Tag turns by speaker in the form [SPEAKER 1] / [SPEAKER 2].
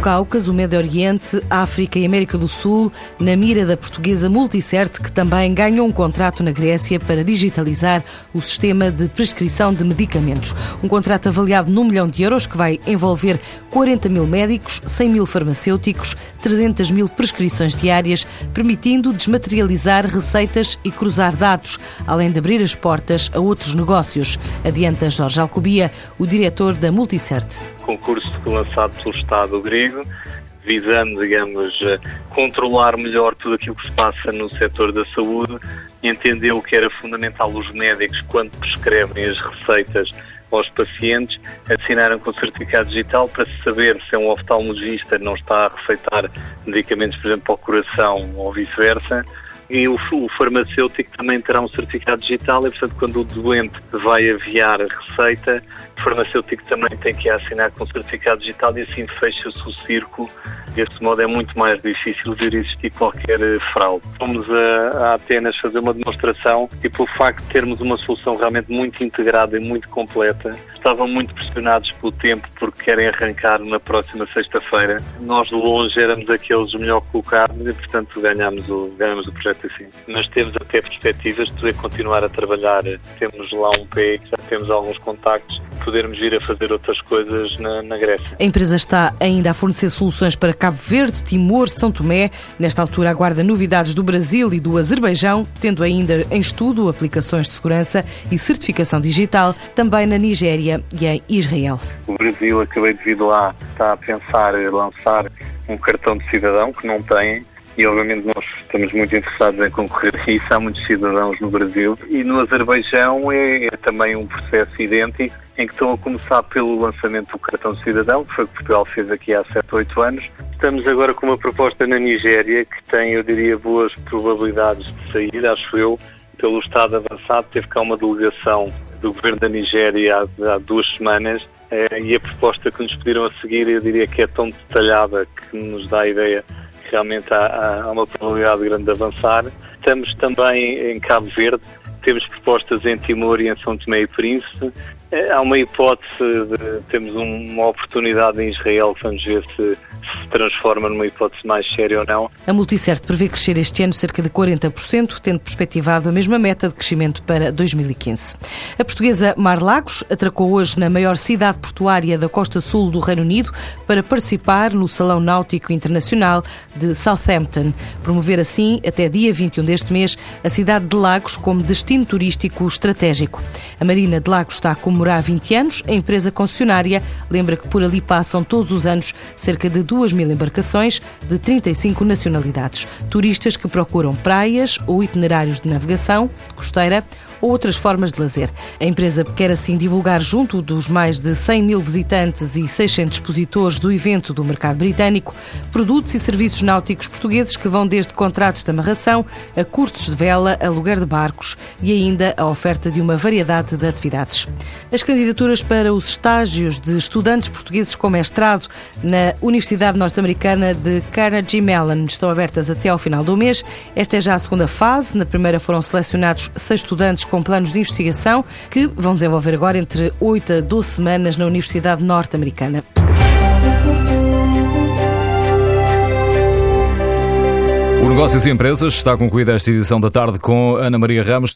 [SPEAKER 1] Cáucaso, o Médio Oriente, África e América do Sul, na mira da portuguesa Multicert, que também ganhou um contrato na Grécia para digitalizar o sistema de prescrição de medicamentos. Um contrato avaliado num milhão de euros que vai envolver 40 mil médicos, 100 mil farmacêuticos, 300 mil prescrições diárias, permitindo desmaterializar receitas e cruzar dados, além de abrir as portas a outros negócios. Adianta Jorge Alcobia, o diretor da Multicert
[SPEAKER 2] concurso lançado pelo Estado grego, visando, digamos, controlar melhor tudo aquilo que se passa no setor da saúde, entendeu que era fundamental os médicos, quando prescrevem as receitas aos pacientes, assinaram com certificado digital para se saber se é um oftalmologista não está a receitar medicamentos, por exemplo, para o coração ou vice-versa, e o, o, farmacêutico também terá um certificado digital e, portanto, quando o doente vai aviar a receita, o farmacêutico também tem que assinar com o certificado digital e assim fecha-se o círculo. Desse modo é muito mais difícil de existir qualquer eh, fraude. Fomos a, a Atenas fazer uma demonstração e, pelo facto de termos uma solução realmente muito integrada e muito completa, estavam muito pressionados pelo tempo porque querem arrancar na próxima sexta-feira. Nós de longe éramos aqueles melhor colocados e, portanto, ganhámos o, ganhámos o projeto assim. Mas temos até perspectivas de poder continuar a trabalhar. Temos lá um pé, já temos alguns contactos podermos vir a fazer outras coisas na, na, Grécia.
[SPEAKER 1] A empresa está ainda a fornecer soluções para Cabo Verde, Timor, São Tomé. Nesta altura aguarda novidades do Brasil e do Azerbaijão, tendo ainda em estudo aplicações de segurança e certificação digital, também na Nigéria e em Israel.
[SPEAKER 2] O Brasil, acabei de vir lá, está a pensar em lançar um cartão de cidadão que não tem e obviamente nós estamos muito interessados em concorrer a isso. Há muitos cidadãos no Brasil e no Azerbaijão é, é, também um processo idêntico em que estão a começar pelo lançamento do cartão de cidadão, que foi o que Portugal fez aqui há 7, 8 anos. Estamos agora com uma proposta na Nigéria que tem, eu diria, boas probabilidades de sair, acho eu, pelo estado avançado. Teve cá uma delegação do governo da Nigéria há, há duas semanas eh, e a proposta que nos pediram a seguir, eu diria que é tão detalhada que nos dá a ideia realmente há, há uma probabilidade grande de avançar. Estamos também em Cabo Verde, temos propostas em Timor e em São Tomé e Príncipe. Eh, há uma hipótese de temos uma oportunidade em Israel vamos ver se se transforma numa hipótese mais séria ou não.
[SPEAKER 1] A Multicert prevê crescer este ano cerca de 40%, tendo perspectivado a mesma meta de crescimento para 2015. A portuguesa Mar Lagos atracou hoje na maior cidade portuária da costa sul do Reino Unido para participar no Salão Náutico Internacional de Southampton, promover assim, até dia 21 deste mês, a cidade de Lagos como destino turístico estratégico. A Marina de Lagos está a comemorar 20 anos, a empresa concessionária lembra que por ali passam todos os anos cerca de 2 mil embarcações de 35 nacionalidades. Turistas que procuram praias ou itinerários de navegação costeira ou outras formas de lazer. A empresa quer assim divulgar junto dos mais de 100 mil visitantes e 600 expositores do evento do mercado britânico produtos e serviços náuticos portugueses que vão desde contratos de amarração a cursos de vela, aluguer de barcos e ainda a oferta de uma variedade de atividades. As candidaturas para os estágios de estudantes portugueses com mestrado na Universidade Norte-Americana de Carnegie Mellon estão abertas até ao final do mês. Esta é já a segunda fase. Na primeira foram selecionados seis estudantes com planos de investigação que vão desenvolver agora entre 8 a 12 semanas na Universidade Norte-Americana.
[SPEAKER 3] O Negócios e Empresas está concluída esta edição da tarde com Ana Maria Ramos.